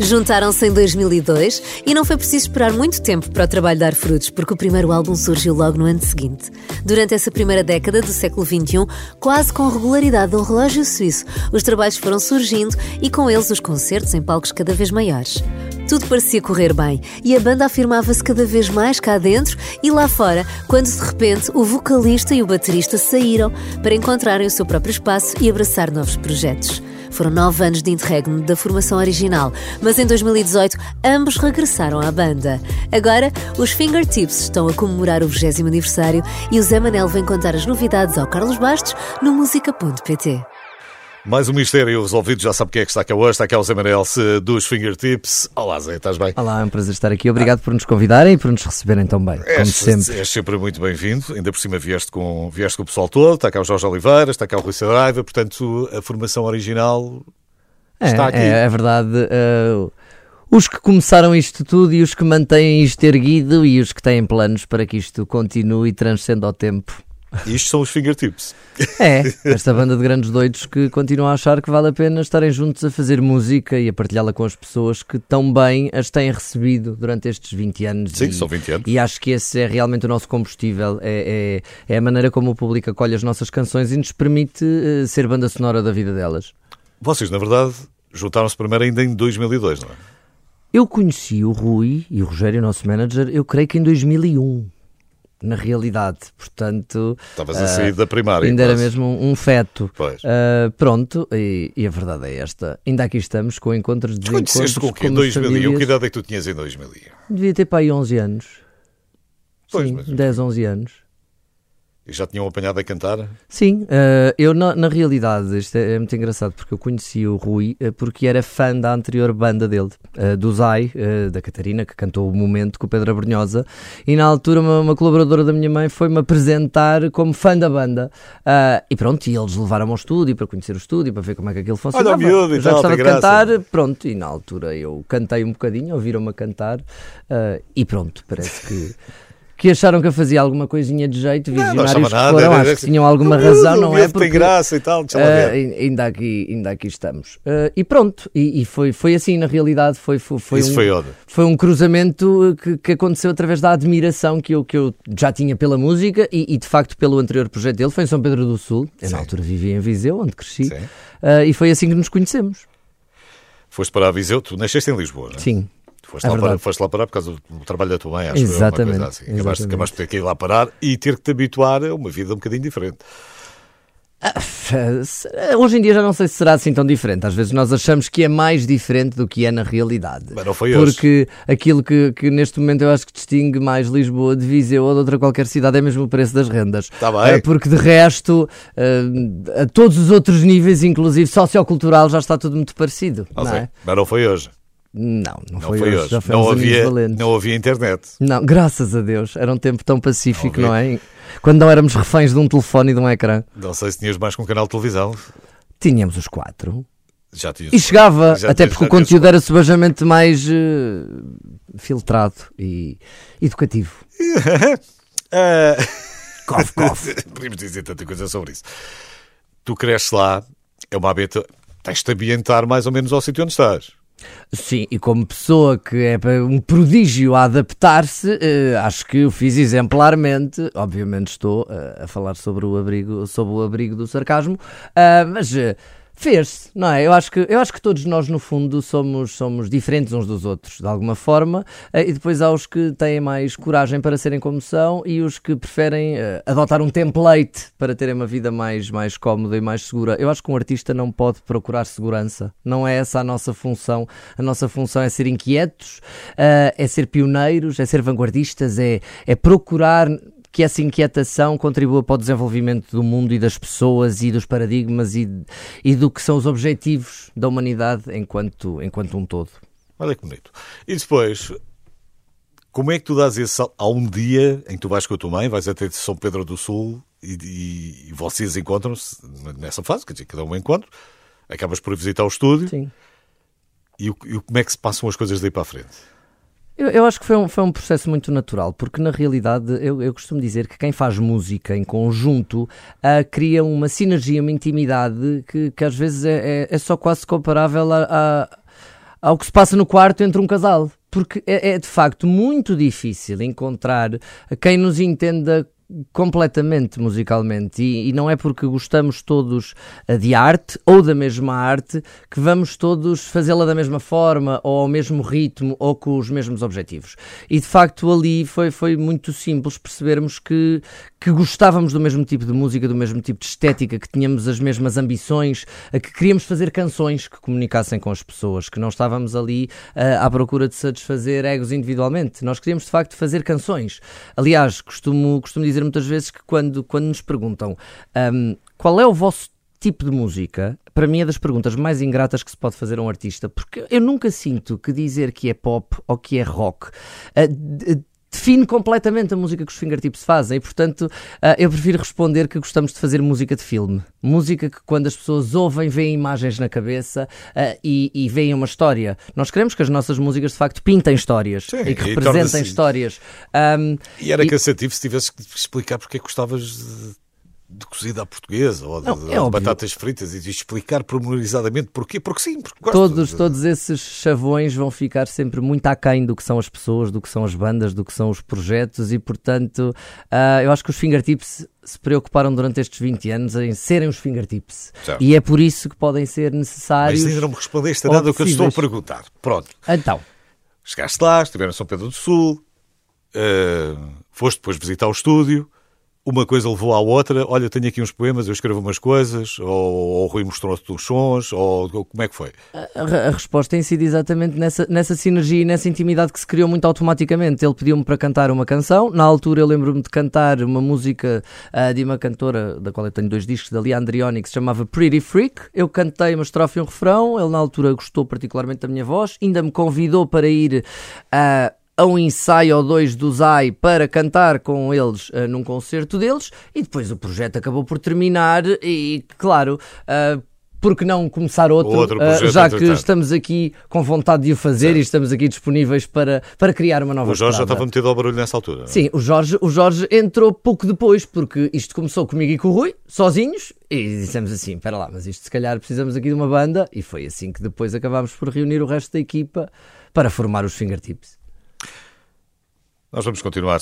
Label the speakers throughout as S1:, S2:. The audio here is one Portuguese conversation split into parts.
S1: Juntaram-se em 2002 e não foi preciso esperar muito tempo para o trabalho dar frutos, porque o primeiro álbum surgiu logo no ano seguinte. Durante essa primeira década do século XXI, quase com regularidade de um relógio suíço, os trabalhos foram surgindo e com eles os concertos em palcos cada vez maiores. Tudo parecia correr bem e a banda afirmava-se cada vez mais cá dentro e lá fora, quando de repente o vocalista e o baterista saíram para encontrarem o seu próprio espaço e abraçar novos projetos. Foram nove anos de interregno da formação original, mas em 2018 ambos regressaram à banda. Agora, os Fingertips estão a comemorar o 20 aniversário e o Zé Manel vem contar as novidades ao Carlos Bastos no música.pt.
S2: Mais um mistério resolvido, já sabe quem é que está aqui hoje, está aqui o Zé Manel dos Fingertips. Olá Zé, estás bem?
S3: Olá, é um prazer estar aqui. Obrigado por nos convidarem e por nos receberem tão bem, como
S2: És,
S3: sempre.
S2: és sempre muito bem-vindo, ainda por cima vieste com, vieste com o pessoal todo, está cá o Jorge Oliveira, está cá o Rui Saraiva, portanto a formação original
S3: É,
S2: está aqui.
S3: é, é verdade. uh, os que começaram isto tudo e os que mantêm isto erguido e os que têm planos para que isto continue e transcenda ao tempo.
S2: Isto são os Fingertips.
S3: É, esta banda de grandes doidos que continuam a achar que vale a pena estarem juntos a fazer música e a partilhá-la com as pessoas que tão bem as têm recebido durante estes 20 anos.
S2: Sim,
S3: e,
S2: são 20 anos.
S3: E acho que esse é realmente o nosso combustível. É, é, é a maneira como o público acolhe as nossas canções e nos permite eh, ser banda sonora da vida delas.
S2: Vocês, na verdade, juntaram-se primeiro ainda em 2002, não é?
S3: Eu conheci o Rui e o Rogério, o nosso manager, eu creio que em 2001. Na realidade, portanto.
S2: Estavas a sair da primária.
S3: Ainda era
S2: quase.
S3: mesmo um, um feto.
S2: Pois.
S3: Ah, pronto, e, e a verdade é esta. Ainda aqui estamos com encontros de
S2: Conheceste com o quê? Em 2001? Que idade é que tu tinhas em 2001?
S3: Devia ter para aí 11 anos.
S2: Pois,
S3: Sim,
S2: mas-
S3: 10, 11 anos.
S2: E já tinham apanhado a cantar?
S3: Sim, eh, eu na, na realidade, isto é, é muito engraçado porque eu conheci o Rui eh, porque era fã da anterior banda dele, eh, do Zai, da Catarina, que cantou o momento com o Pedro Abrunhosa, e na altura uma, uma colaboradora da minha mãe foi-me apresentar como fã da banda. E pronto, e eles levaram-me ao estúdio para conhecer o estúdio, para ver como é que aquilo funcionava.
S2: miúdo e
S3: Eu já gostava de cantar, pronto, e na altura eu cantei um bocadinho, ouviram-me a cantar, e pronto, parece que. Que acharam que eu fazia alguma coisinha de jeito,
S2: Não, não
S3: visionários
S2: achava
S3: que
S2: nada.
S3: foram,
S2: era-
S3: acho que tinham alguma razão, não
S2: o
S3: é?
S2: miúdo tem graça e tal, deixa lá ver.
S3: ai- ainda, aqui, ainda aqui estamos. Ah, e pronto, e, e foi, foi assim, na realidade, foi, foi, foi
S2: Isso
S3: um,
S2: foi
S3: foi um cruzamento que, que aconteceu através da admiração que eu, que eu já tinha pela música e, e, de facto pelo anterior projeto dele, foi em São Pedro do Sul. Eu
S2: Sim.
S3: na altura vivia em Viseu, onde cresci. Ah, e foi assim que nos conhecemos.
S2: Foste para a Viseu, tu nasceste em Lisboa, não é?
S3: Sim.
S2: Foste,
S3: É
S2: lá parar, foste lá parar por causa do trabalho da tua mãe, acho
S3: Exatamente,
S2: uma coisa assim. Acabaste, acabaste de ter que ir lá parar e ter que te habituar a uma vida um bocadinho diferente.
S3: Ah, Hoje em dia já não sei se será assim tão diferente. Às vezes nós achamos que é mais diferente do que é na realidade.
S2: Mas não foi hoje.
S3: Porque aquilo que, que neste momento eu acho que distingue mais Lisboa de Viseu ou de outra qualquer cidade é mesmo o preço das rendas.
S2: Tá bem.
S3: Ah, Porque de resto, ah, a todos os outros níveis, inclusive sociocultural, já está tudo muito parecido.
S2: Não
S3: Não, é?
S2: Mas não foi hoje.
S3: Não, não,
S2: Não
S3: foi,
S2: foi
S3: hoje. Já foi
S2: Não havia, não havia internet.
S3: Não, graças a Deus. Era um tempo tão pacífico,
S2: Não
S3: não é? Quando não éramos reféns de um telefone e de um ecrã.
S2: Não sei se tinhas mais que um canal de televisão.
S3: Tínhamos os quatro.
S2: Já tinhas.
S3: E chegava,
S2: Já
S3: até
S2: tinhas-
S3: porque o conteúdo era subajamente mais eh, filtrado e educativo.
S2: Ah,
S3: Cof, cof.
S2: Podemos dizer tanta coisa sobre isso. Tu cresces lá, é uma habita. Tens de ambientar mais ou menos ao sítio onde estás.
S3: Sim, e como pessoa que é um prodígio a adaptar-se, eh, acho que o fiz exemplarmente. Obviamente estou eh, a falar sobre o abrigo, sobre o abrigo do sarcasmo, ah, mas eh, fez-se, não é? Eu acho que eu acho que todos nós no fundo somos somos diferentes uns dos outros de alguma forma, eh, e depois há os que têm mais coragem para serem como são e os que preferem eh, adotar um template para terem uma vida mais mais cómoda e mais segura. Eu acho que um artista não pode procurar segurança. Não é essa a nossa função. A nossa função é ser inquietos, eh, é ser pioneiros, é ser vanguardistas, é, é procurar que essa inquietação contribua para o desenvolvimento do mundo e das pessoas e dos paradigmas e, e do que são os objetivos da humanidade enquanto, enquanto um todo.
S2: Olha que bonito. E depois, como é que tu dás esse sal- Há um dia em que tu vais com a tua mãe, vais até São Pedro do Sul e, e- e vocês encontram-se nessa fase, quer dizer, cada um encontro, acabas por visitar o estúdio
S3: Sim.
S2: e, e como é que se passam as coisas daí para a frente?
S3: Eu, eu acho que foi um, foi um processo muito natural, porque na realidade eu, eu costumo dizer que quem faz música em conjunto ah, cria uma sinergia, uma intimidade que, que às vezes é, é- é só quase comparável a, a- ao que se passa no quarto entre um casal. Porque é, é de facto muito difícil encontrar quem nos entenda completamente musicalmente e, e, não é porque gostamos todos eh, de arte ou da mesma arte que vamos todos fazê-la da mesma forma ou ao mesmo ritmo ou com os mesmos objetivos. E de facto ali foi, foi muito simples percebermos que, que gostávamos do mesmo tipo de música, do mesmo tipo de estética, que tínhamos as mesmas ambições, que queríamos fazer canções que comunicassem com as pessoas, que não estávamos ali uh, à procura de satisfazer egos individualmente. Nós queríamos de facto fazer canções. Aliás, costumo, costumo dizer dizer muitas vezes que quando, quando nos perguntam um, qual é o vosso tipo de música, para mim é das perguntas mais ingratas que se pode fazer a um artista, porque eu nunca sinto que dizer que é pop ou que é rock uh, define completamente a música que os fingertips fazem e, portanto, uh, eu prefiro responder que gostamos de fazer música de filme. Música que, quando as pessoas ouvem, veem imagens na cabeça uh, e, e veem uma história. Nós queremos que as nossas músicas, de facto, pintem histórias Sim, e que e representem histórias.
S4: Um, e era e... cansativo se tivesse que explicar porque é que gostavas de de cozida à portuguesa ou de, não, é batatas fritas e de explicar pormenorizadamente porquê, porque sim, porque gosto.
S3: Todos, todos esses chavões vão ficar sempre muito aquém do que são as pessoas, do que são as bandas, do que são os projetos e, portanto, uh, eu acho que os fingertips se preocuparam durante estes 20 anos em serem os fingertips. Certo. E é por isso que podem ser necessários.
S4: Mas ainda não me respondeste a nada do que eu te estou a perguntar. Pronto.
S3: Então.
S4: Chegaste lá, estiveram em São Pedro do Sul, uh, foste depois visitar o estúdio uma coisa levou à outra, olha, tenho aqui uns poemas, eu escrevo umas coisas, ou, ou o Rui mostrou-te os sons, ou como é que foi?
S3: A, a, resposta tem sido exatamente nessa, nessa sinergia e nessa intimidade que se criou muito automaticamente. Ele pediu-me para cantar uma canção, na altura eu lembro-me de cantar uma música uh, de uma cantora, da qual eu tenho dois discos, da Lia Andrioni, que se chamava Pretty Freak. Eu cantei uma estrofe e um refrão, ele na altura gostou particularmente da minha voz, ainda me convidou para ir a. Uh, a um ensaio ou dois do Zai para cantar com eles uh, num concerto deles e depois o projeto acabou por terminar e, claro, uh, por que não começar outro, outro uh, já que estamos aqui com vontade de o fazer certo. e estamos aqui disponíveis para, para criar uma nova
S4: O Jorge estrada. já estava metido ao barulho nessa altura.
S3: Sim, o Jorge, o Jorge entrou pouco depois, porque isto começou comigo e com o Rui, sozinhos, e dissemos assim, espera lá, mas isto se calhar precisamos aqui de uma banda, e foi assim que depois acabámos por reunir o resto da equipa para formar os Fingertips.
S4: Nós vamos continuar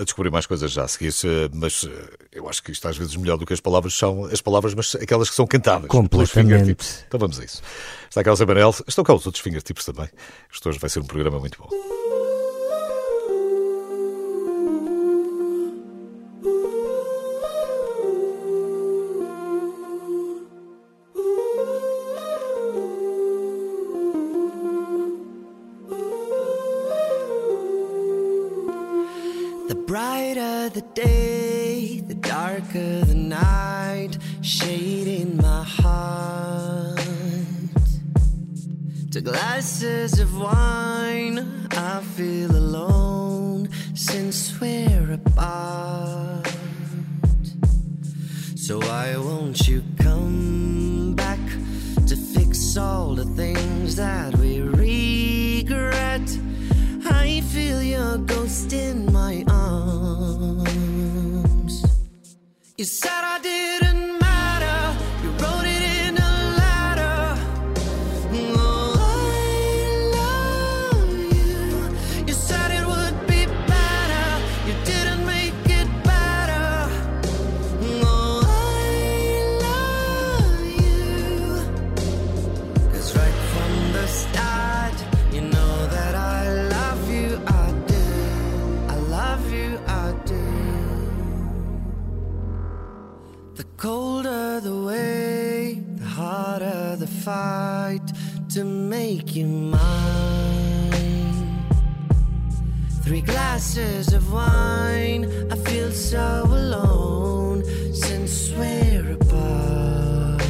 S4: a descobrir mais coisas já a seguir, mas eh, eu acho que isto às vezes melhor do que as palavras são as palavras, mas aquelas que são cantadas.
S3: Completamente.
S4: Então vamos a isso. Está cá o Zé Manel, estão cá os outros fingertips também. Isto hoje vai ser um programa muito bom. The colder the way, the harder the fight to make you mine. Three glasses of wine, I feel so alone since we're apart.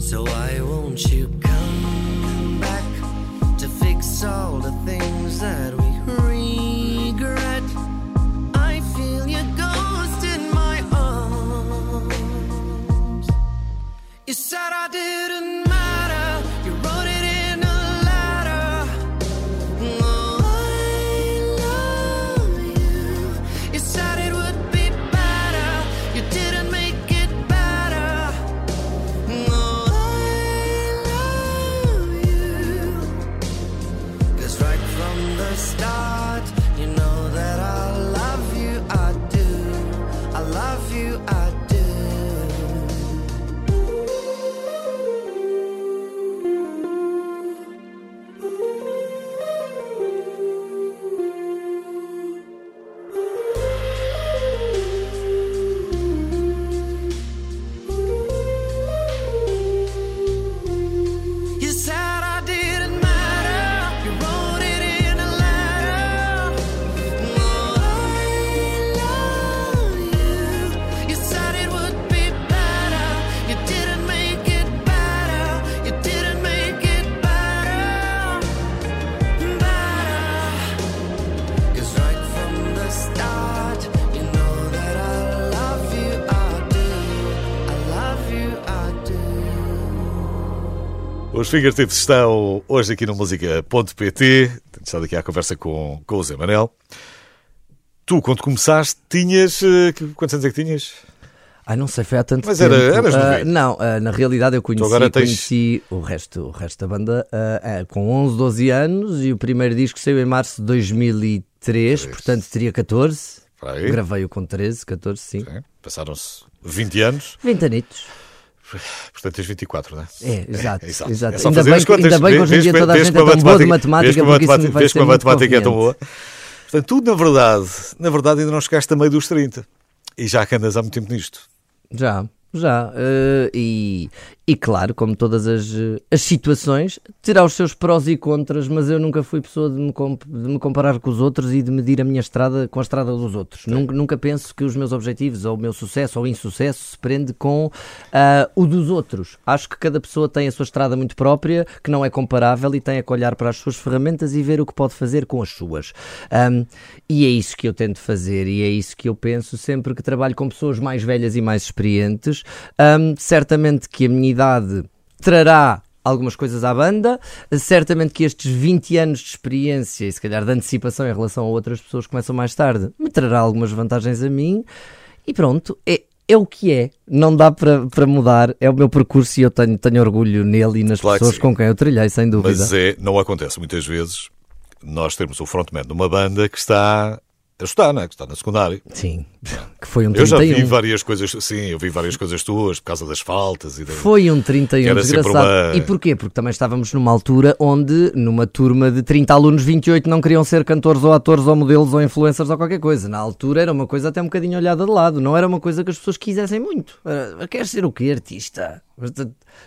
S4: So why won't you come back to fix all the things that we You said I didn't
S2: Fingertips estão hoje aqui no Música.pt. Tenho estado aqui à conversa com, com o Zé Manel. Tu, quando começaste, tinhas. eh, Quantos anos é que tinhas?
S3: Ai, não sei, foi há tanto
S2: Mas
S3: tempo.
S2: era- eras
S3: Ah,
S2: novinho.
S3: não, ah, na realidade eu conheci,
S2: tens-
S3: conheci o, resto, o resto da banda ah, ah, com 11, 12 anos e o primeiro disco saiu em março de 2003, portanto teria 14.
S2: Para aí.
S3: Gravei-o com 13, 14, sim.
S2: Sim, Passaram-se 20 anos,
S3: 20 anitos.
S2: Portanto tens 24, não é?
S3: É, exato.
S2: exato.
S3: exato.
S2: É
S3: ainda, bem,
S2: as
S3: que- ainda
S2: contas.
S3: bem que hoje em
S2: Vês-
S3: dia toda a
S2: vês
S3: gente é tão boa de
S2: vês
S3: matemática
S2: a
S3: porque
S2: matemática- vês como a matemática é tão boa. Portanto, tu, na verdade, na verdade, ainda não chegaste a meio dos 30. E já que andas há muito tempo nisto.
S3: Já, já. eh, e, e claro, como todas as, eh, as situações, terá os seus prós e contras, mas eu nunca fui pessoa de me, comp- de me comparar com os outros e de medir a minha estrada com a estrada dos outros. Nunca, nunca penso que os meus objetivos, ou o meu sucesso ou insucesso, se prende com ah, o dos outros. Acho que cada pessoa tem a sua estrada muito própria, que não é comparável e tem a que olhar para as suas ferramentas e ver o que pode fazer com as suas. Ahm, e é isso que eu tento fazer e é isso que eu penso sempre que trabalho com pessoas mais velhas e mais experientes. Ahm, certamente que a minha idade trará algumas coisas à banda, certamente que estes 20 anos de experiência e se calhar de antecipação em relação a outras pessoas que começam mais tarde me trará algumas vantagens a mim e pronto, é, é o que é, não dá para, mudar, é o meu percurso e eu tenho, tenho orgulho nele e nas
S2: Claro que
S3: pessoas
S2: sim.
S3: com quem eu trilhei, sem dúvida.
S2: Mas é, não acontece muitas vezes nós termos o frontman de uma banda que está a estudar, não é? que está na secundária.
S3: Sim, que foi um
S2: Eu já
S3: 31.
S2: vi várias coisas, sim, eu vi várias coisas tuas por causa das faltas e da...
S3: Foi um 31
S2: Que era sempre
S3: desgraçado.
S2: uma-
S3: E porquê? Porque também estávamos numa altura onde, numa turma de 30 alunos, 28 não queriam ser cantores ou atores ou modelos ou influencers ou qualquer coisa. Na altura era uma coisa até um bocadinho olhada de lado. Não era uma coisa que as pessoas quisessem muito. Era, Queres ser o quê? Artista?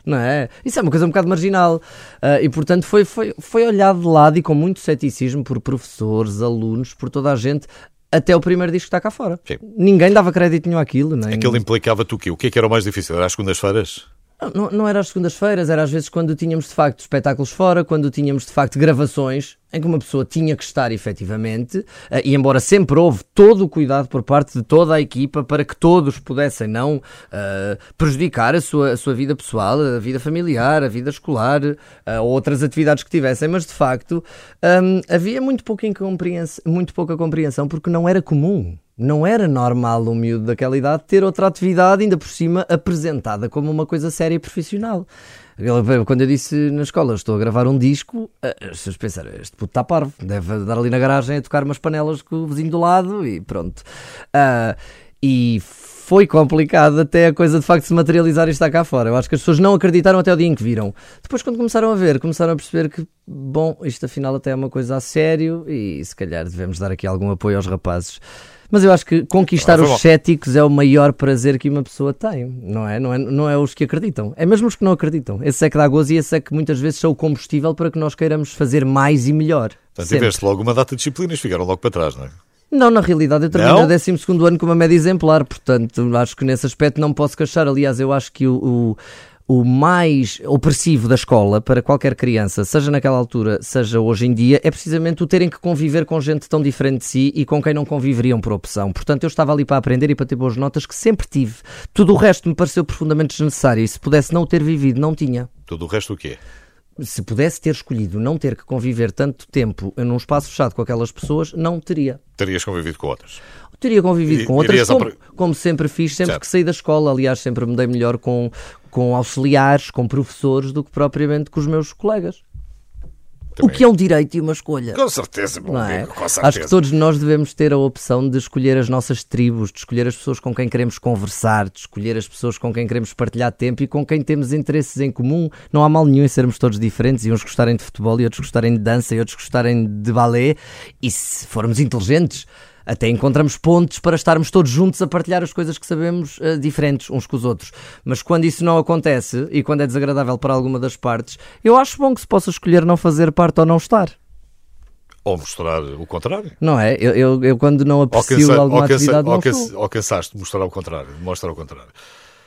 S3: Não é? Isso é uma coisa um bocado marginal. Ah, e portanto foi, foi, foi olhado de lado e com muito ceticismo por professores, alunos, por toda a gente. Até o primeiro disco que está cá fora.
S2: Sim.
S3: Ninguém dava crédito nenhum àquilo. Nem...
S2: Aquilo implicava-te o quê? O que é que era o mais difícil? Era às segundas-feiras?
S3: Não, não era às segundas-feiras, era às vezes quando tínhamos de facto espetáculos fora, quando tínhamos de facto gravações em que uma pessoa tinha que estar efetivamente, eh, e embora sempre houve todo o cuidado por parte de toda a equipa para que todos pudessem não eh, prejudicar a sua, a sua vida pessoal, a vida familiar, a vida escolar ou outras atividades que tivessem, mas de facto hum, havia muito pouca, muito pouca compreensão porque não era comum. Não era normal um miúdo daquela idade ter outra atividade, ainda por cima apresentada como uma coisa séria e profissional. Quando eu disse na escola, estou a gravar um disco, as pessoas pensaram, este puto está parvo, deve andar ali na garagem a tocar umas panelas com o vizinho do lado e pronto. Ah, e foi complicado até a coisa de facto se materializar e estar cá fora. Eu acho que as pessoas não acreditaram até o dia em que viram. Depois, quando começaram a ver, começaram a perceber que, bom, isto afinal até é uma coisa a sério e se calhar devemos dar aqui algum apoio aos rapazes. Mas eu acho que conquistar
S2: Ah,
S3: os céticos é o maior prazer que uma pessoa tem, não é? Não é, não é os que acreditam, é mesmo os que não acreditam. Esse é que dá gozo e esse é que muitas vezes são o combustível para que nós queiramos fazer mais e melhor.
S2: Portanto,
S3: Sempre.
S2: tiveste logo uma data de disciplinas, ficaram logo para trás, não é?
S3: Não, na realidade eu termino o 12 ano com uma média exemplar, portanto acho que nesse aspecto não posso queixar. Aliás, eu acho que o, o, o mais opressivo da escola para qualquer criança, seja naquela altura, seja hoje em dia, é precisamente o terem que conviver com gente tão diferente de si e com quem não conviveriam por opção. Portanto, eu estava ali para aprender e para ter boas notas que sempre tive. Tudo o resto me pareceu profundamente desnecessário e se pudesse não o ter vivido, não tinha
S2: Tudo o resto o quê?
S3: se pudesse ter escolhido não ter que conviver tanto tempo num espaço fechado com aquelas pessoas, não teria.
S2: Terias convivido com outras.
S3: Teria convivido com outras, como, como sempre fiz, sempre
S2: Certo.
S3: que saí da escola. Aliás, sempre me dei melhor com, com auxiliares, com professores, do que propriamente com os meus colegas. O que é um direito e uma escolha.
S2: Com certeza,
S3: Não é?
S2: amigo, com certeza.
S3: Acho que todos nós devemos ter a opção de escolher as nossas tribos, de escolher as pessoas com quem queremos conversar, de escolher as pessoas com quem queremos partilhar tempo e com quem temos interesses em comum. Não há mal nenhum em sermos todos diferentes e uns gostarem de futebol e outros gostarem de dança e outros gostarem de balé. E se formos inteligentes, até encontramos pontos para estarmos todos juntos a partilhar as coisas que sabemos eh, diferentes uns com os outros. Mas quando isso não acontece e quando é desagradável para alguma das partes, eu acho bom que se possa escolher não fazer parte ou não estar.
S2: Ou mostrar o contrário.
S3: Não é? Eu, eu, eu quando não aprecio
S2: cansa,
S3: alguma
S2: ou,
S3: atividade, não
S2: ou, cansa, ou cansaste mostrar o contrário, mostrar o contrário.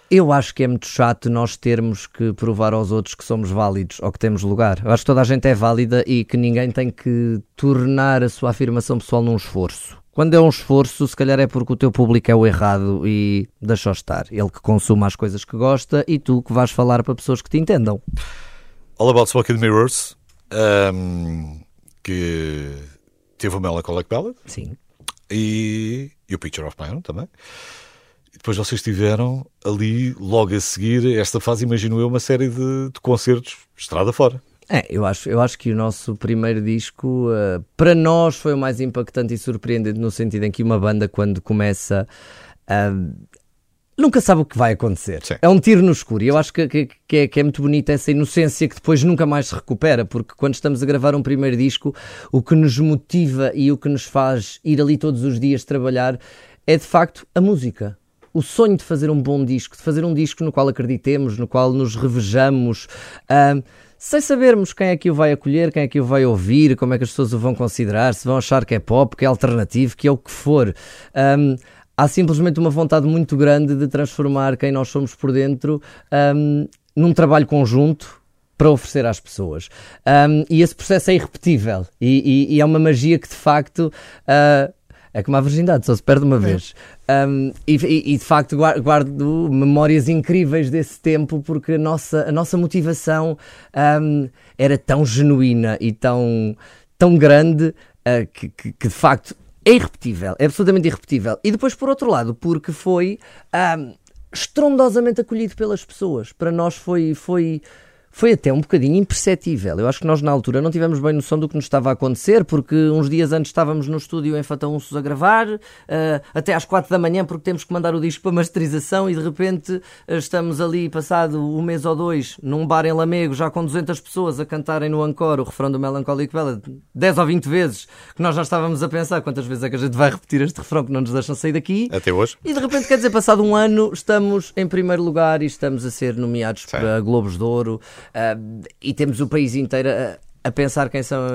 S3: Eu acho que é muito chato nós termos que provar aos outros que somos válidos ou que temos lugar. Eu acho que toda a gente é válida e que ninguém tem que tornar a sua afirmação pessoal num esforço. Quando é um esforço, se calhar é porque o teu público é o errado e deixa estar. Ele que consuma as coisas que gosta e tu que vais falar para pessoas que te entendam.
S2: All About Smoke and Mirrors, ahm, que teve o Melancholic Ballad
S3: Sim.
S2: e, e o Picture of My Own também. E depois vocês tiveram ali, logo a seguir, esta fase, imagino eu, uma série de, de concertos estrada fora.
S3: É, eu acho, eu acho que o nosso primeiro disco, eh, para nós, foi o mais impactante e surpreendente, no sentido em que uma banda, quando começa, ah, nunca sabe o que vai acontecer.
S2: Sim.
S3: É um tiro no escuro. E eu acho que, que, que é, que é muito bonita essa inocência que depois nunca mais se recupera, porque quando estamos a gravar um primeiro disco, o que nos motiva e o que nos faz ir ali todos os dias trabalhar é de facto a música. O sonho de fazer um bom disco, de fazer um disco no qual acreditemos, no qual nos revejamos, ah, sem sabermos quem é que o vai acolher, quem é que o vai ouvir, como é que as pessoas o vão considerar, se vão achar que é pop, que é alternativo, que é o que for. Ahm, há simplesmente uma vontade muito grande de transformar quem nós somos por dentro ahm, num trabalho conjunto para oferecer às pessoas. Ahm, e esse processo é irrepetível e, e- e é uma magia que de facto. ah, é como a virgindade, só se perde uma vez. Um, e, e- de facto guar- guardo memórias incríveis desse tempo porque a nossa, a nossa motivação um, era tão genuína e tão, tão grande uh, que, que- que, de facto é irrepetível, é absolutamente irrepetível. E depois, por outro lado, porque foi um, estrondosamente acolhido pelas pessoas. Para nós foi, foi, foi até um bocadinho imperceptível. Eu acho que nós na altura não tivemos bem noção do que nos estava a acontecer, porque uns dias antes estávamos no estúdio em Fataunços a gravar, eh, até às quatro da manhã, porque temos que mandar o disco para masterização e de repente eh, estamos ali, passado um mês ou dois, num bar em Lamego, já com 200 pessoas a cantarem no Encore o refrão do Melancholic Ballad 10 ou 20 vezes, que nós já estávamos a pensar quantas vezes é que a gente vai repetir este refrão que não nos deixam sair daqui.
S2: Até hoje.
S3: E de repente, quer dizer, passado um ano, estamos em primeiro lugar e estamos a ser nomeados
S2: Sim.
S3: para Globos de Ouro e temos o país inteiro a, a pensar quem são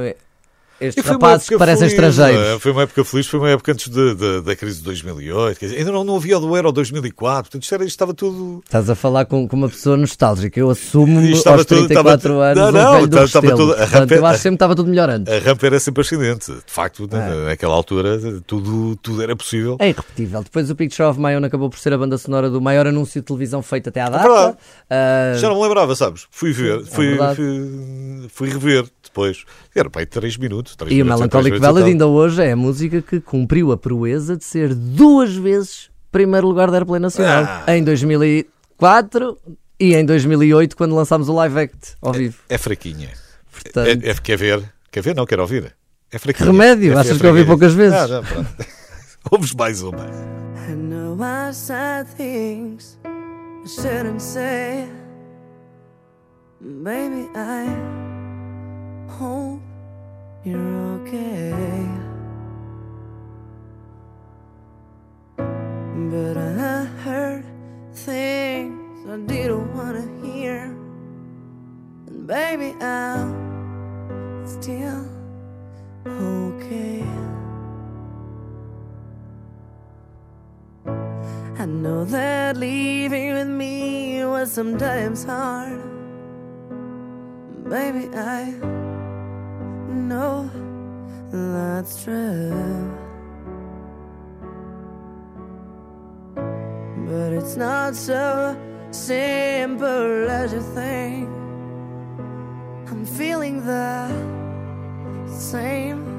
S3: estes rapazes que
S2: época
S3: parecem
S2: feliz, não é?
S3: estrangeiros.
S2: Foi uma época feliz, foi uma época antes de- de- da crise de 2008. Quer dizer, ainda não, não havia o do Euro 2004, portanto isto, era, isto estava tudo.
S3: Estás a falar com, com uma pessoa nostálgica. Eu assumo-me
S2: estava
S3: aos
S2: tudo-
S3: 34
S2: estava tudo-
S3: anos
S2: Não,
S3: um
S2: não,
S3: velho do
S2: estava- estava tudo- a
S3: Portanto,
S2: rampa-
S3: eu acho sempre que estava tudo melhor antes.
S2: A rampa era sempre ascendente. De facto, na-
S3: É.
S2: naquela altura, tudo, tudo era possível.
S3: É irrepetível. Depois o Picture of My Own acabou por ser a banda sonora do maior anúncio de televisão feito até à data.
S2: verdade.
S3: Ah,
S2: Já não me lembrava, sabes? Fui ver,
S3: é
S2: fui,
S3: verdade.
S2: fui, fui rever depois. Era para aí 3 minutos. três
S3: E o
S2: minutos,
S3: Melancholic
S2: três minutos
S3: Ballad ainda hoje é a música que cumpriu a proeza de ser duas vezes primeiro lugar da Airplay Nacional.
S2: Ah.
S3: Em 2004 e em 2008, quando lançámos o Live Act ao vivo.
S2: É fraquinha.
S3: Portanto,
S2: É, é, quer ver? Quer ver? Não, quero ouvir. É fraquinha.
S3: Que remédio?
S2: É-
S3: Achas
S2: é
S3: que eu ouvi poucas vezes?
S2: Ah, não, pronto. Ouves mais uma.
S5: I know I said things I shouldn't say. Baby, I hope you're okay. But I heard things I didn't want to hear. And baby, I'm still okay. I know that leaving with me was sometimes hard. Baby, I know that's true. But it's not so simple as you think. I'm feeling the same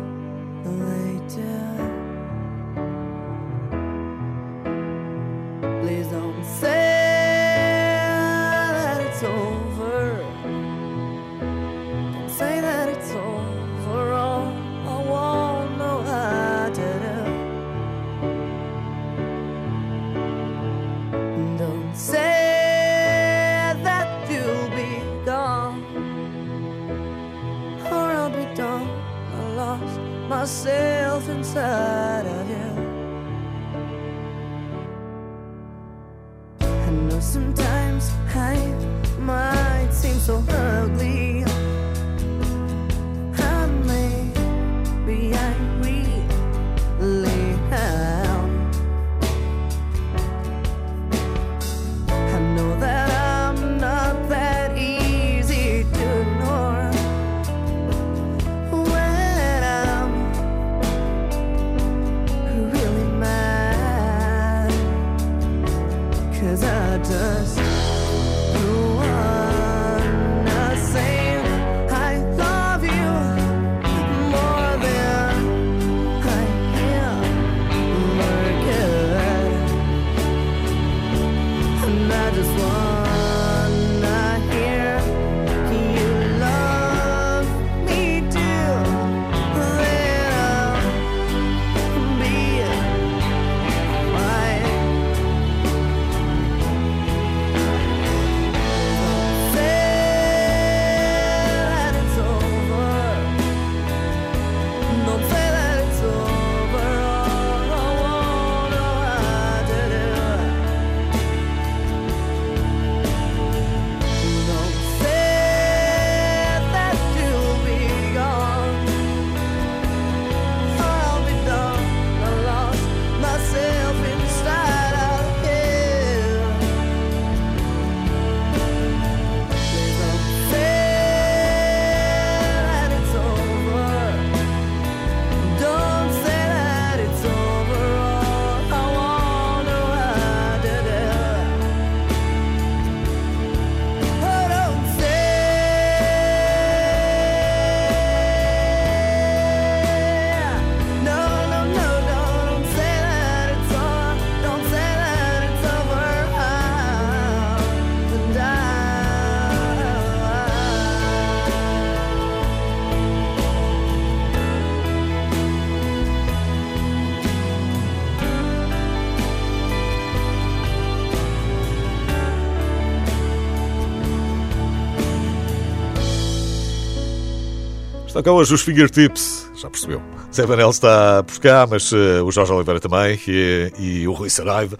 S2: Estão cá hoje os fingertips, já percebeu. Zé Manel está por cá, mas eh, o Jorge Oliveira também e, e o Rui Saraiva.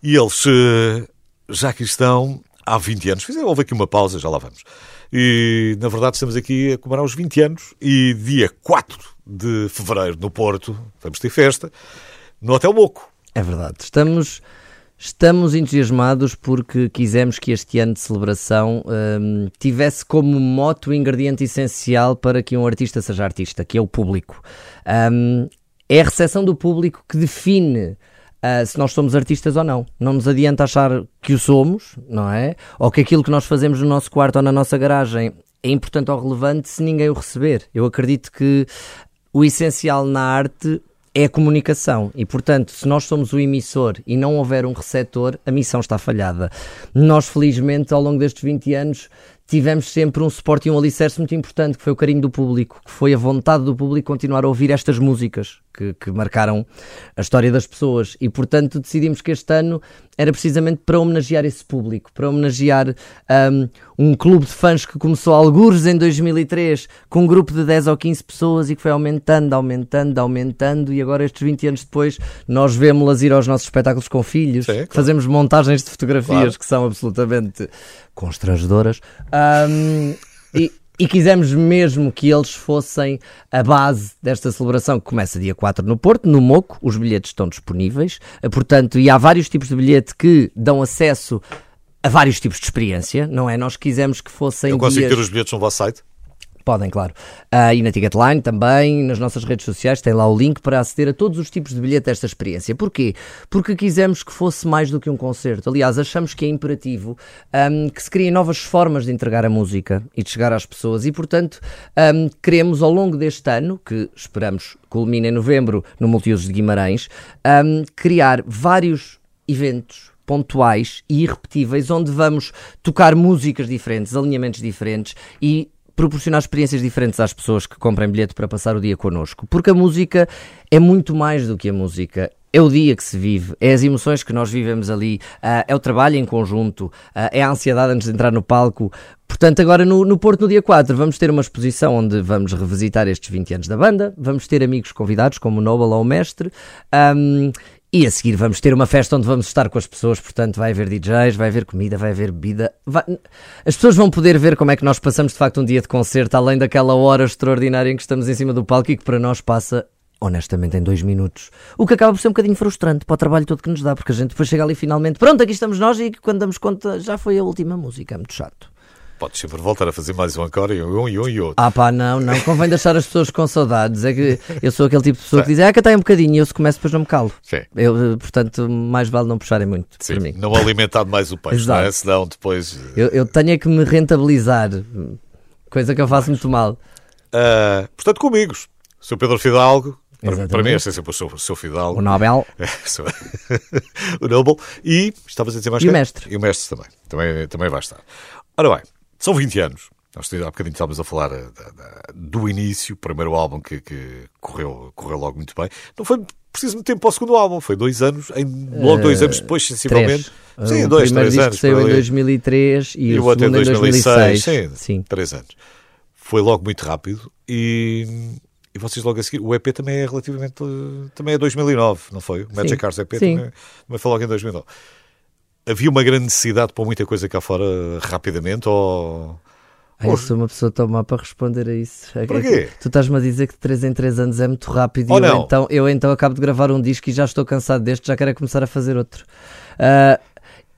S2: E eles eh, já aqui estão há 20 anos. Fizeram, houve aqui uma pausa, já lá vamos. E, na verdade, estamos aqui a comemorar os 20 anos e dia 4 de fevereiro, no Porto, vamos ter festa, no Hotel Moco.
S3: É verdade. Estamos, estamos entusiasmados porque quisemos que este ano de celebração hum, tivesse como moto o ingrediente essencial para que um artista seja artista, que é o público. Hum, é a recepção do público que define ah, se nós somos artistas ou não. Não nos adianta achar que o somos, não é? Ou que aquilo que nós fazemos no nosso quarto ou na nossa garagem é importante ou relevante se ninguém o receber. Eu acredito que o essencial na arte é a comunicação e, portanto, se nós somos o emissor e não houver um receptor, a missão está falhada. Nós, felizmente, ao longo destes 20 anos, tivemos sempre um suporte e um alicerce muito importante, que foi o carinho do público, que foi a vontade do público continuar a ouvir estas músicas que, que marcaram a história das pessoas. E, portanto, decidimos que este ano era precisamente para homenagear esse público, para homenagear um, um clube de fãs que começou a algures em 2003 com um grupo de 10 ou 15 pessoas e que foi aumentando, aumentando, aumentando e agora estes 20 anos depois nós vemos-las ir aos nossos espetáculos com filhos,
S2: Sim, claro.
S3: fazemos montagens de fotografias
S2: Claro.
S3: que são absolutamente constrangedoras um, e, e quisemos mesmo que eles fossem a base desta celebração que começa dia 4 no Porto, no Moco, os bilhetes estão disponíveis, eh, portanto, e há vários tipos de bilhete que dão acesso a vários tipos de experiência, não é? Nós quisemos que fossem
S2: Eu consigo
S3: dias...
S2: ter os bilhetes no vosso site?
S3: Podem, claro. Ah, e na Ticketline também, nas nossas redes sociais, tem lá o link para aceder a todos os tipos de bilhete desta experiência. Porquê? Porque quisemos que fosse mais do que um concerto. Aliás, achamos que é imperativo ahm, que se criem novas formas de entregar a música e de chegar às pessoas. E, portanto, ahm, queremos ao longo deste ano, que esperamos culmine em novembro no Multiusos de Guimarães, ahm, criar vários eventos pontuais e irrepetíveis, onde vamos tocar músicas diferentes, alinhamentos diferentes e proporcionar experiências diferentes às pessoas que comprem bilhete para passar o dia connosco. Porque a música é muito mais do que a música. é o dia que se vive, é as emoções que nós vivemos ali, ah, é o trabalho em conjunto, ah, é a ansiedade antes de entrar no palco. Portanto, agora no, no Porto, no dia 4, vamos ter uma exposição onde vamos revisitar estes 20 anos da banda, vamos ter amigos convidados, como o Noble ou o Mestre, ahm, e a seguir vamos ter uma festa onde vamos estar com as pessoas, portanto vai haver DJs, vai haver comida, vai haver bebida. vai- As pessoas vão poder ver como é que nós passamos de facto um dia de concerto, além daquela hora extraordinária em que estamos em cima do palco e que para nós passa, honestamente, em dois minutos. O que acaba por ser um bocadinho frustrante para o trabalho todo que nos dá, porque a gente depois chega ali finalmente, pronto, aqui estamos nós e quando damos conta já foi a última música, é muito chato.
S2: Podes sempre voltar a fazer mais um encore e um e um e outro.
S3: Ah pá, não, não, convém deixar as pessoas com saudades. É que eu sou aquele tipo de pessoa que diz, ah, que tem um bocadinho e eu se começo depois não me calo.
S2: Sim.
S3: Eu, eh, portanto, mais vale não puxarem muito
S2: Sim,
S3: mim.
S2: não alimentar mais o peixe, não é? Senão depois.
S3: Eu, eu tenho é que me rentabilizar, coisa que eu faço muito mal.
S2: Ah, portanto, com amigos. Sou Pedro Fidalgo. Para,
S3: Exatamente.
S2: para mim, este é sempre o seu, seu Fidalgo.
S3: O Nobel,
S2: o Noble. E estavas a dizer mais
S3: E o mestre.
S2: E o mestre também. também. Também vai estar. Ora bem, são 20 anos. Nós há bocadinho estávamos a falar eh, da- da- do início, o primeiro álbum que, que correu, correu logo muito bem. Não foi preciso muito tempo para o segundo álbum, foi dois anos, em, logo dois anos depois, sensivelmente.
S3: três.
S2: Sim,
S3: o
S2: dois, três
S3: disco
S2: anos.
S3: saiu em
S2: ali.
S3: 2003 e,
S2: E
S3: o
S2: o
S3: segundo em
S2: 2006.
S3: 2006.
S2: Sim,
S3: Sim.
S2: três anos. Foi logo muito rápido e, e vocês logo a seguir. O EP também é relativamente. eh, Também é 2009, não foi? O Magic
S3: Sim.
S2: Cars EP
S3: Sim.
S2: também, também foi logo em 2009. Havia uma grande necessidade de pôr muita coisa cá fora rapidamente ou.
S3: Ai, eu sou uma pessoa tão má para responder a isso. É que-
S2: Porquê?
S3: Tu estás-me a dizer que de 3 em 3 anos é muito rápido
S2: Ou
S3: e eu
S2: não?
S3: então, eu então acabo de gravar um disco e já estou cansado deste, já quero é começar a fazer outro. Ah,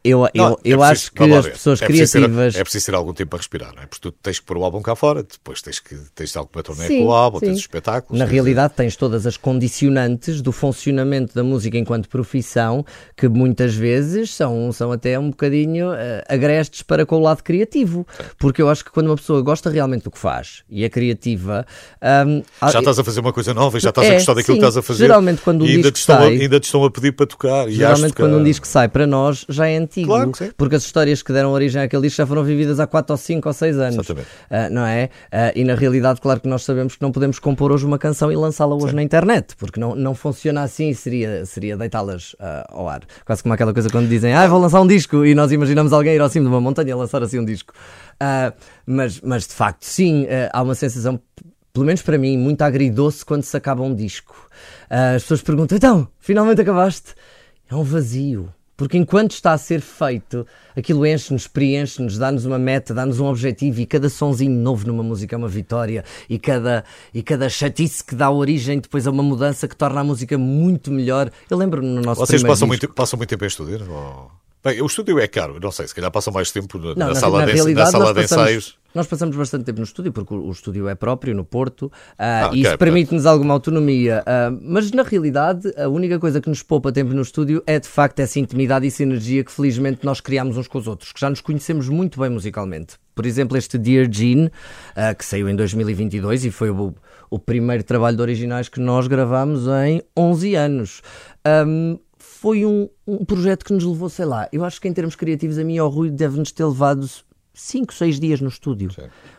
S3: eu eu,
S2: Não,
S3: eu
S2: é
S3: acho
S2: preciso-
S3: que
S2: vamos lá
S3: as
S2: ver.
S3: pessoas
S2: é preciso ter-
S3: criativas.
S2: é preciso ter algum tempo para respirar, não é? Porque tu tens que pôr o álbum cá fora, depois tens que tens alguma turnê
S3: Sim,
S2: com o álbum,
S3: sim.
S2: tens os espetáculos.
S3: Na
S2: tens-
S3: realidade, tens todas as condicionantes do funcionamento da música enquanto profissão, que muitas vezes são, são até um bocadinho eh, agrestes para com o lado criativo. Porque eu acho que quando uma pessoa gosta realmente do que faz e é criativa. ahm,
S2: Já estás a fazer uma coisa nova e já estás a
S3: É,
S2: gostar daquilo
S3: sim.
S2: que estás a fazer.
S3: Geralmente quando um
S2: e ainda
S3: disco
S2: te, estão a,
S3: sai-
S2: ainda te estão a pedir para tocar. de
S3: Geralmente, quando um disco sai para nós, já é antigo.
S2: Claro que sim.
S3: Porque as histórias que deram origem àquele disco já foram vividas há 4 ou 5 ou 6 anos.
S2: Exatamente.
S3: Ah, não é? Ah, e na realidade, claro que nós sabemos que não podemos compor hoje uma canção e lançá-la hoje na internet, porque não, não funciona assim, seria, seria deitá-las ah, ao ar. Quase como aquela coisa quando dizem, ah, vou lançar um disco, e nós imaginamos alguém ir ao cimo de uma montanha e lançar assim um disco. Mas, mas de facto, sim, há uma sensação pelo menos para mim, muito agridoce quando se acaba um disco. Ah, as pessoas perguntam, então, finalmente acabaste? É um vazio. Porque enquanto está a ser feito, aquilo enche-nos, preenche-nos, dá-nos uma meta, dá-nos um objetivo e cada sonzinho novo numa música é uma vitória e cada, e cada chatice que dá origem depois a uma mudança que torna a música muito melhor. Eu lembro-me no nosso
S2: Vocês passam
S3: disco,
S2: muito, passam muito tempo em estúdio? Ou... Bem, o estúdio é caro, não sei, se calhar passam mais tempo na,
S3: Não,
S2: na sala,
S3: na
S2: de, na sala de
S3: passamos,
S2: ensaios.
S3: nós passamos bastante tempo no estúdio, porque o, o estúdio é próprio, no Porto, ah,
S2: Ah,
S3: e isso
S2: ok,
S3: permite-nos alguma autonomia. ah, mas na realidade, a única coisa que nos poupa tempo no estúdio é de facto essa intimidade e sinergia que felizmente nós criamos uns com os outros, que já nos conhecemos muito bem musicalmente. Por exemplo, este Dear Jean, ah, que saiu em 2022 e foi o, o primeiro trabalho de originais que nós gravamos em 11 anos. Ahm, foi um, um projeto que nos levou, sei lá, eu acho que em termos criativos a mim ao Rui deve-nos ter levado 5, 6 dias no estúdio.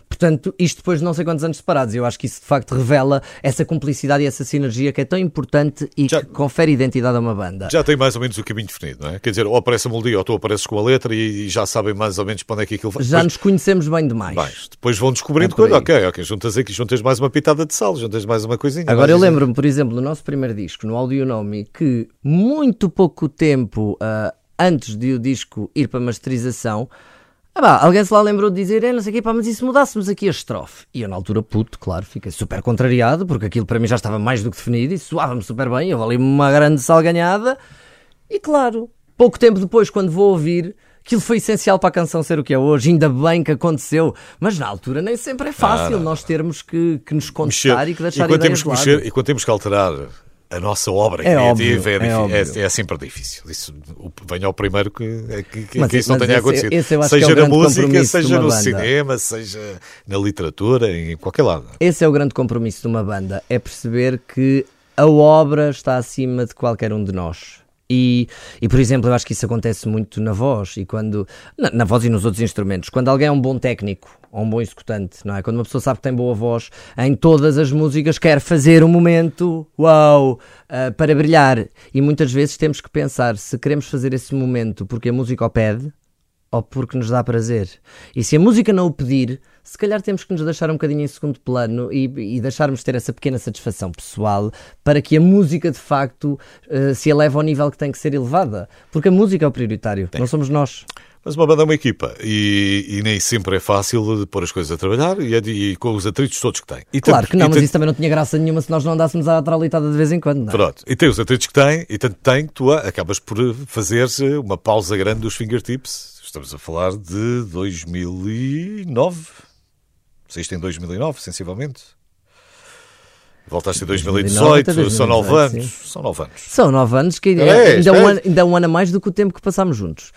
S3: Portanto, isto depois de não sei quantos anos separados, eu acho que isso de facto revela essa cumplicidade e essa sinergia que é tão importante e
S2: Já-
S3: que confere identidade a uma banda.
S2: Já tem mais ou menos o caminho definido, não é? Quer dizer, ou aparece a melodia ou tu apareces com a letra e, e já sabem mais ou menos para onde é que aquilo vai.
S3: Já
S2: Depois-
S3: nos conhecemos bem demais.
S2: Depois vão descobrindo
S3: É
S2: coisa. Ok, ok, juntas aqui, juntas mais uma pitada de sal, juntas mais uma coisinha.
S3: Agora eu lembro-me, por exemplo, do nosso primeiro disco, no Audionomy, que muito pouco tempo ah, antes de o disco ir para masterização, ah, pá, alguém se lá lembrou de dizer, é, não sei o quê, pá, mas e se mudássemos aqui a estrofe? E eu na altura, puto, claro, fiquei super contrariado, porque aquilo para mim já estava mais do que definido e soava-me super bem, eu ali uma grande salganhada. E claro, pouco tempo depois, quando vou ouvir, aquilo foi essencial para a canção ser o que é hoje, ainda bem que aconteceu, mas na altura nem sempre é fácil nós termos que, que nos
S2: Mexer.
S3: contestar e que deixar
S2: e quando
S3: ideias
S2: temos que mexer, E quando temos que alterar a nossa obra
S3: É
S2: criativa,
S3: óbvio,
S2: é,
S3: é óbvio.
S2: é- é sempre difícil. Isso, venha ao primeiro que, é que, que-
S3: Mas
S2: isso não
S3: esse-
S2: tenha
S3: mas
S2: acontecido.
S3: esse é
S2: seja
S3: o
S2: na música, seja no
S3: banda.
S2: cinema, seja na literatura, em qualquer lado.
S3: Esse é o grande compromisso de uma banda, é perceber que a obra está acima de qualquer um de nós. E, e, por exemplo, eu acho que isso acontece muito na voz e quando na, na voz e nos outros instrumentos. Quando alguém é um bom técnico ou um bom executante, não é? Quando uma pessoa sabe que tem boa voz, em todas as músicas quer fazer um momento, uau, ah, para brilhar. E muitas vezes temos que pensar se queremos fazer esse momento porque a música o pede ou porque nos dá prazer. E se a música não o pedir, se calhar temos que nos deixar um bocadinho em segundo plano e, e deixarmos ter essa pequena satisfação pessoal para que a música de facto eh, se eleve ao nível que tem que ser elevada. Porque a música é o prioritário, não somos nós.
S2: Mas uma banda é uma equipa e, e nem sempre é fácil de pôr as coisas a trabalhar e, é e com os atritos todos que tem. E
S3: Claro
S2: tanto-
S3: que não, mas
S2: tanto-
S3: isso também não tinha graça nenhuma se nós não andássemos à traulitada de vez em quando. Não é?
S2: Pronto, e tem os atritos que tem, e tanto tem que tu acabas por fazer uma pausa grande dos fingertips. Estamos a falar de 2009. Saíste em 2009, sensivelmente. Voltaste em
S3: 2009
S2: 2018,
S3: até
S2: são nove
S3: 2018,
S2: anos. São nove anos.
S3: São nove anos, que é,
S2: É,
S3: ainda, um ano, ainda um ano a mais do que o tempo que passámos juntos.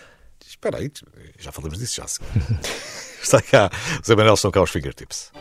S2: Espera aí, já falamos disso já. Está cá, Zé Manuel, são cá os fingertips.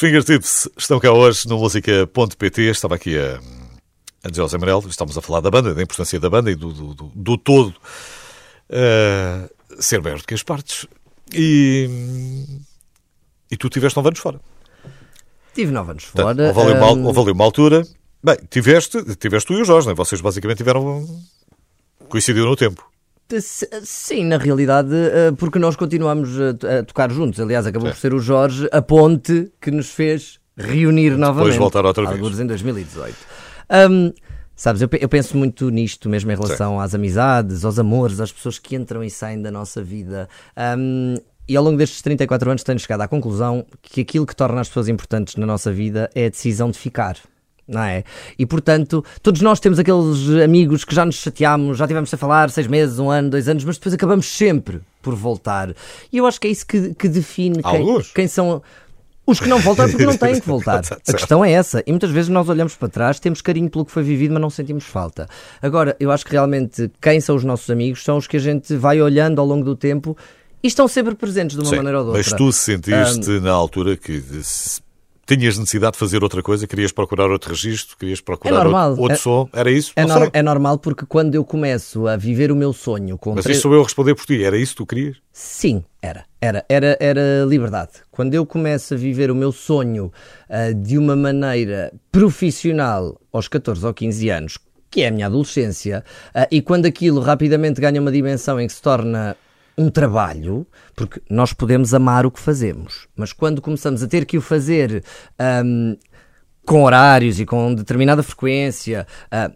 S2: Fingertips estão cá hoje no música.pt. Estava aqui a, a Zé Manel, estamos a falar da banda, da importância da banda e do, do, do- do todo eh, ser maior do que as partes. E, e tu tiveste 9 anos fora.
S3: Tive nove anos
S2: Portanto,
S3: fora.
S2: houve, ali uma,
S3: hum,
S2: houve ali uma altura. Bem, tiveste, tiveste tu e o Jorge, não é? Vocês basicamente tiveram. coincidiu no tempo.
S3: Sim, na realidade, eh, porque nós continuamos a, to- a tocar juntos. Aliás, acabou
S2: Sim.
S3: por ser o Jorge a ponte que nos fez reunir novamente.
S2: voltar outra vez.
S3: Alguns em 2018. Hum, sabes, eu, eu penso muito nisto, mesmo em relação às amizades, aos amores, às pessoas que entram e saem da nossa vida. Hum, e ao longo destes 34 anos tenho chegado à conclusão que aquilo que torna as pessoas importantes na nossa vida é a decisão de ficar. Não é? E portanto, todos nós temos aqueles amigos que já nos chateámos, já tivemos a falar seis meses, um ano, dois anos, mas depois acabamos sempre por voltar. E eu acho que é isso que, que define quem, quem são. Os que não voltam é porque não têm que voltar. A questão é essa. E muitas vezes nós olhamos para trás, temos carinho pelo que foi vivido, mas não sentimos falta. Agora, eu acho que realmente quem são os nossos amigos são os que a gente vai olhando ao longo do tempo e estão sempre presentes de uma
S2: Sim,
S3: maneira ou de outra.
S2: Mas tu sentiste na altura que tinhas necessidade de fazer outra coisa, querias procurar outro registro, querias procurar
S3: É normal.
S2: outro, outro
S3: É-
S2: som, era isso?
S3: É, nor- é normal porque quando eu começo a viver o meu sonho com
S2: Mas
S3: três-
S2: isto sou eu a responder por ti, era isso que tu querias?
S3: Sim, era. Era, era, era liberdade. Quando eu começo a viver o meu sonho ah, de uma maneira profissional aos 14 ou 15 anos, que é a minha adolescência, ah, e quando aquilo rapidamente ganha uma dimensão em que se torna um trabalho, porque nós podemos amar o que fazemos, mas quando começamos a ter que o fazer ahm, com horários e com determinada frequência. ah,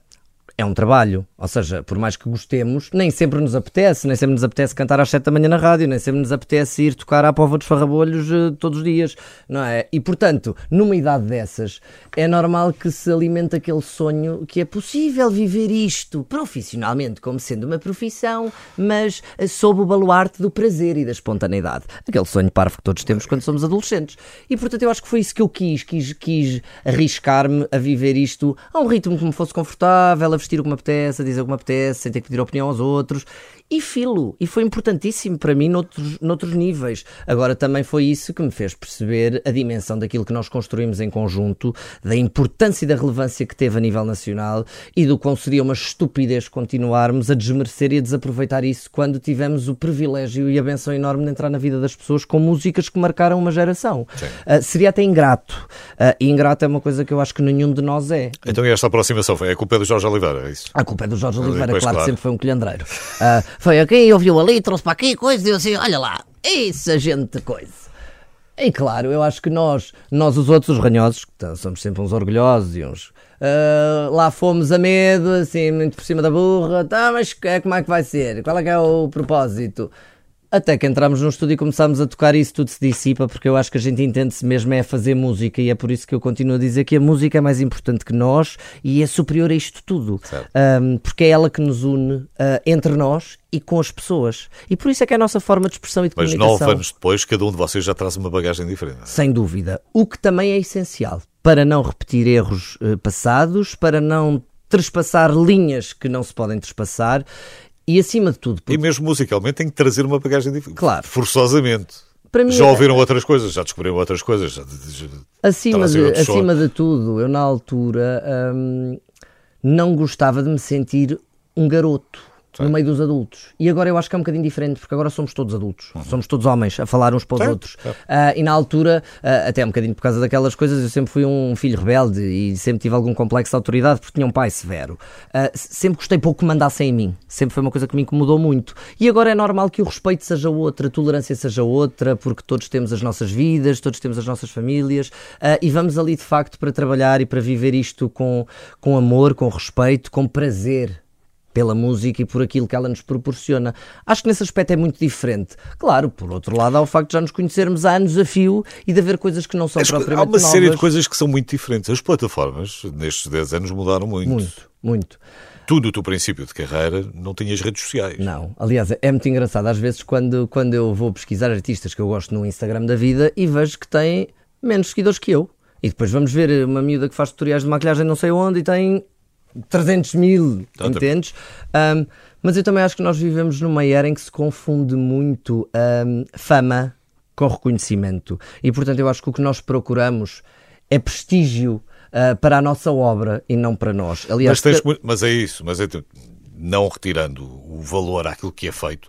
S3: é um trabalho, ou seja, por mais que gostemos, nem sempre nos apetece, nem sempre nos apetece cantar às 7 da manhã na rádio, nem sempre nos apetece ir tocar à pova dos farrabolhos eh, todos os dias, não é? E portanto, numa idade dessas, é normal que se alimente aquele sonho que é possível viver isto profissionalmente, como sendo uma profissão, mas eh, sob o baluarte do prazer e da espontaneidade. Aquele sonho parvo que todos temos quando somos adolescentes. E portanto, eu acho que foi isso que eu quis, quis, quis arriscar-me a viver isto a um ritmo que me fosse confortável, a vestir o que me apetece, a dizer o que me apetece, sem ter que pedir opinião aos outros. E filo. E foi importantíssimo para mim noutros, noutros níveis. Agora também foi isso que me fez perceber a dimensão daquilo que nós construímos em conjunto, da importância e da relevância que teve a nível nacional e do quão seria uma estupidez continuarmos a desmerecer e a desaproveitar isso quando tivemos o privilégio e a benção enorme de entrar na vida das pessoas com músicas que marcaram uma geração. Ah, seria até ingrato. Ah, e ingrato é uma coisa que eu acho que nenhum de nós é.
S2: Então e esta aproximação foi a culpa é do Jorge Oliveira, é isso?
S3: A culpa é do Jorge Oliveira, claro, que
S2: claro.
S3: sempre foi um colhandreiro. Ah, foi aqui, ouviu ali, trouxe para aqui, coisa, e eu assim, olha lá, isso a gente coisa. E claro, eu acho que nós, nós os outros, os ranhosos, que somos sempre uns orgulhosos e uns. ah, lá fomos a medo, assim, muito por cima da burra, tá, mas é, como é que vai ser? Qual é que é o propósito? Até que entramos no estúdio e começámos a tocar e isso tudo se dissipa, porque eu acho que a gente entende-se mesmo é a fazer música e é por isso que eu continuo a dizer que a música é mais importante que nós e é superior a isto tudo. Um, porque é ela que nos une ah, entre nós e com as pessoas. E por isso é que é a nossa forma de expressão e de
S2: Mas
S3: comunicação.
S2: nove anos depois, cada um de vocês já traz uma bagagem diferente.
S3: Sem dúvida. O que também é essencial para não repetir erros eh, passados, para não trespassar linhas que não se podem trespassar e, acima de tudo,
S2: E
S3: porque,
S2: mesmo musicalmente tem que trazer uma bagagem diferente.
S3: Claro.
S2: Forçosamente.
S3: Mim,
S2: já
S3: é-
S2: ouviram outras coisas, já descobriram outras coisas. Já,
S3: acima,
S2: trazem
S3: de,
S2: outro som.
S3: acima de tudo, eu na altura hum, não gostava de me sentir um garoto. No meio dos adultos. E agora eu acho que é um bocadinho diferente, porque agora somos todos adultos. Somos todos homens a falar uns para os
S2: Certo,
S3: outros.
S2: certo.
S3: Ah, e na altura, ah, até um bocadinho por causa daquelas coisas, eu sempre fui um filho rebelde e sempre tive algum complexo de autoridade porque tinha um pai severo. S- sempre gostei pouco que mandassem em mim. Sempre foi uma coisa que me incomodou muito. E agora é normal que o respeito seja outra, a tolerância seja outra, porque todos temos as nossas vidas, todos temos as nossas famílias e vamos ali de facto para trabalhar e para viver isto com, com amor, com respeito, com prazer pela música e por aquilo que ela nos proporciona. Acho que nesse aspecto é muito diferente. Claro, por outro lado, há o facto de já nos conhecermos há anos a fio e de haver coisas que não são
S2: As
S3: propriamente
S2: Há uma série de
S3: novas.
S2: coisas que são muito diferentes. As plataformas, nestes 10 anos, mudaram muito.
S3: Muito, muito.
S2: Tu, no teu princípio de carreira, não tinhas redes sociais.
S3: Não, aliás, é muito engraçado. Às vezes, quando, quando eu vou pesquisar artistas que eu gosto no Instagram da vida e vejo que têm menos seguidores que eu. E depois vamos ver uma miúda que faz tutoriais de maquilhagem não sei onde e tem 300 mil,
S2: Exatamente.
S3: entendes? Ahm, mas eu também acho que nós vivemos numa era em que se confunde muito ahm, fama com reconhecimento. E portanto, eu acho que o que nós procuramos é prestígio ah, para a nossa obra e não para nós. Aliás,
S2: Mas, tens
S3: que-
S2: mas é isso, mas é, não retirando o valor àquilo que é feito,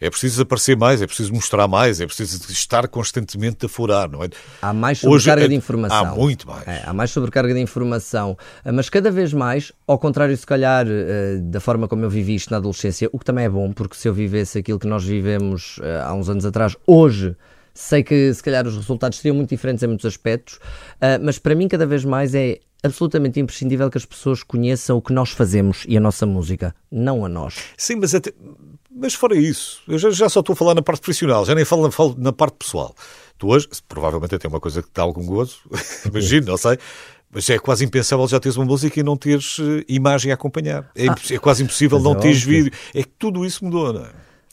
S2: é preciso aparecer mais, é preciso mostrar mais, é preciso estar constantemente a furar, não é?
S3: Há mais sobrecarga
S2: Hoje,
S3: de
S2: é-
S3: informação.
S2: Há muito mais.
S3: É, há mais sobrecarga de informação. Ah, Mas cada vez mais, ao contrário, se calhar, eh, da forma como eu vivi isto na adolescência, o que também é bom, porque se eu vivesse aquilo que nós vivemos eh, há uns anos atrás, hoje. Sei que se calhar os resultados seriam muito diferentes em muitos aspectos, ah, mas para mim cada vez mais é absolutamente imprescindível que as pessoas conheçam o que nós fazemos e a nossa música, não a nós.
S2: Sim, mas, até, mas fora isso, eu já, já só estou a falar na parte profissional, já nem falo, falo na parte pessoal. Tu hoje, provavelmente até uma coisa que dá algum gozo, imagino, não sei, mas é quase impensável já teres uma música e não teres eh, imagem a acompanhar. É, imposs- é quase impossível não
S3: é
S2: teres
S3: óbvio.
S2: vídeo. É que tudo isso mudou, não é?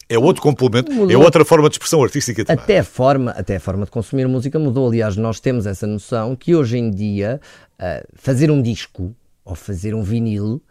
S2: É outro complemento, é
S3: Mudou.
S2: outra forma de expressão artística também.
S3: Até a forma, até a forma de consumir música mudou. Aliás, nós temos essa noção que hoje em dia ah, fazer um disco ou fazer um vinil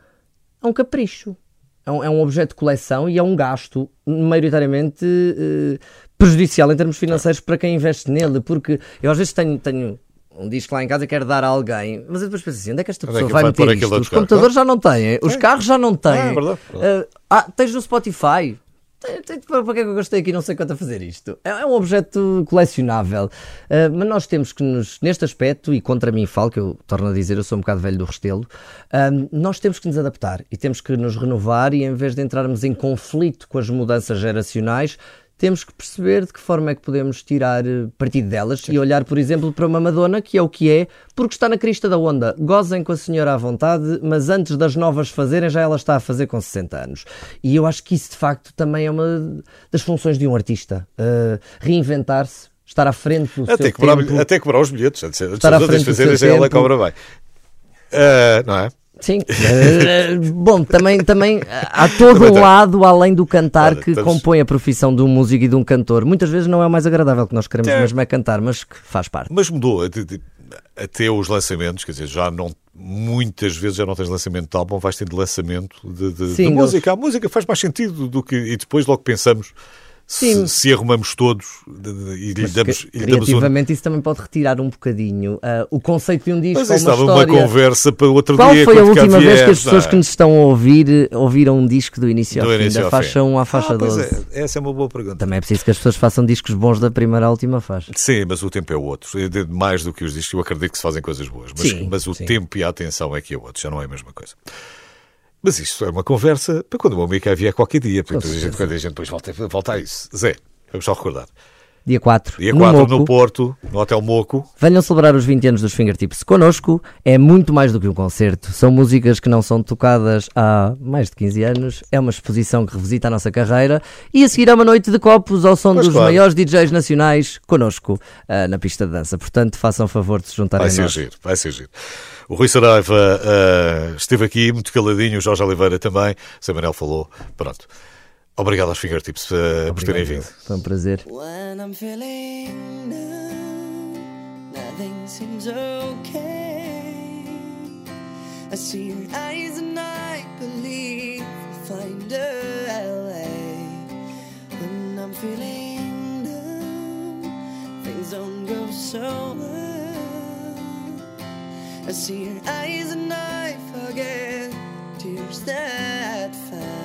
S3: é um capricho. É um, é um objeto de coleção e é um gasto maioritariamente eh, prejudicial em termos financeiros para quem investe nele, porque eu às vezes tenho, tenho um disco lá em casa e quero dar a alguém, mas eu depois penso assim, onde é que esta
S2: é
S3: pessoa
S2: que
S3: vai meter isto? Os computadores já não têm, os carros já não têm.
S2: É verdade.
S3: Ah, ah, tens no Spotify. Para que é que eu gostei aqui não sei quanto a fazer isto? É, é um objeto colecionável. Ah, mas nós temos que nos, neste aspecto, e contra mim falo, que eu torno a dizer, eu sou um bocado velho do restelo, ah, nós temos que nos adaptar e temos que nos renovar e em vez de entrarmos em conflito com as mudanças geracionais, temos que perceber de que forma é que podemos tirar eh, partido delas e olhar, por exemplo, para uma Madonna, que é o que é, porque está na crista da onda. Gozem com a senhora à vontade, mas antes das novas fazerem, já ela está a fazer com 60 anos. E eu acho que isso, de facto, também é uma das funções de um artista. eh, Reinventar-se, estar à frente do
S2: Até
S3: seu
S2: cobrar,
S3: tempo.
S2: até cobrar os bilhetes, antes, antes
S3: Estar à
S2: das outras
S3: frente do seu
S2: já ela
S3: tempo.
S2: cobra bem. Ah, não é?
S3: Sim. Eh, bom, também, também há todo um lado além do cantar que compõe a profissão de um músico e de um cantor. Muitas vezes não é o mais agradável que nós queremos
S2: É.
S3: mesmo é cantar, mas que faz parte.
S2: Mas mudou até, até os lançamentos, quer dizer, já não muitas vezes já não tens lançamento de álbum, vais tendo lançamento de, de- de música. A música faz mais sentido do que e depois logo pensamos
S3: Sim.
S2: se, se arrumamos todos e lhe
S3: Mas
S2: damos,
S3: cri-
S2: e lhe damos
S3: isso também pode retirar um bocadinho ah, o conceito de um disco
S2: Mas
S3: ou
S2: isso
S3: uma
S2: estava
S3: história.
S2: uma conversa para outro
S3: Qual
S2: dia.
S3: foi a última vez que as pessoas
S2: não é?
S3: que nos estão a ouvir ouviram um disco do início ao
S2: Do
S3: fim,
S2: início
S3: da
S2: ao
S3: faixa
S2: fim.
S3: 1 à faixa
S2: Ah, pois
S3: 12?
S2: é, essa é uma boa pergunta.
S3: Também é preciso que as pessoas façam discos bons da primeira à última faixa.
S2: Sim, mas o tempo é outro. É Mais do que os discos, eu acredito que se fazem coisas boas. Mas,
S3: Sim,
S2: mas o
S3: sim.
S2: tempo e a atenção é que é outro, já não é a mesma coisa. Mas isto é uma conversa para quando o meu amigo vier qualquer dia, porque a gente, quando a gente depois volta, volta a isso. Zé, vamos só recordar.
S3: Dia 4,
S2: Dia
S3: no
S2: 4
S3: Moco.
S2: no Porto, no Hotel Moco.
S3: Venham celebrar os 20 anos dos Fingertips connosco. É muito mais do que um concerto. São músicas que não são tocadas há mais de 15 anos. É uma exposição que revisita a nossa carreira. E a seguir é uma noite de copos ao som dos
S2: claro.
S3: maiores DJs nacionais connosco ah, na pista de dança. Portanto, façam favor de se juntarem
S2: Vai
S3: a
S2: ser
S3: nós.
S2: giro, vai ser giro. O Rui Saraiva ah, esteve aqui, muito caladinho, o Jorge Oliveira também, Manel falou. Pronto. Obrigado aos Fingertips ah, por terem vindo.
S3: Foi um prazer.
S4: When I'm feeling down, nothing seems okay. I see your eyes and I believe we'll find a way. When I'm feeling down, things don't go so well. I see your eyes and I forget tears that fell.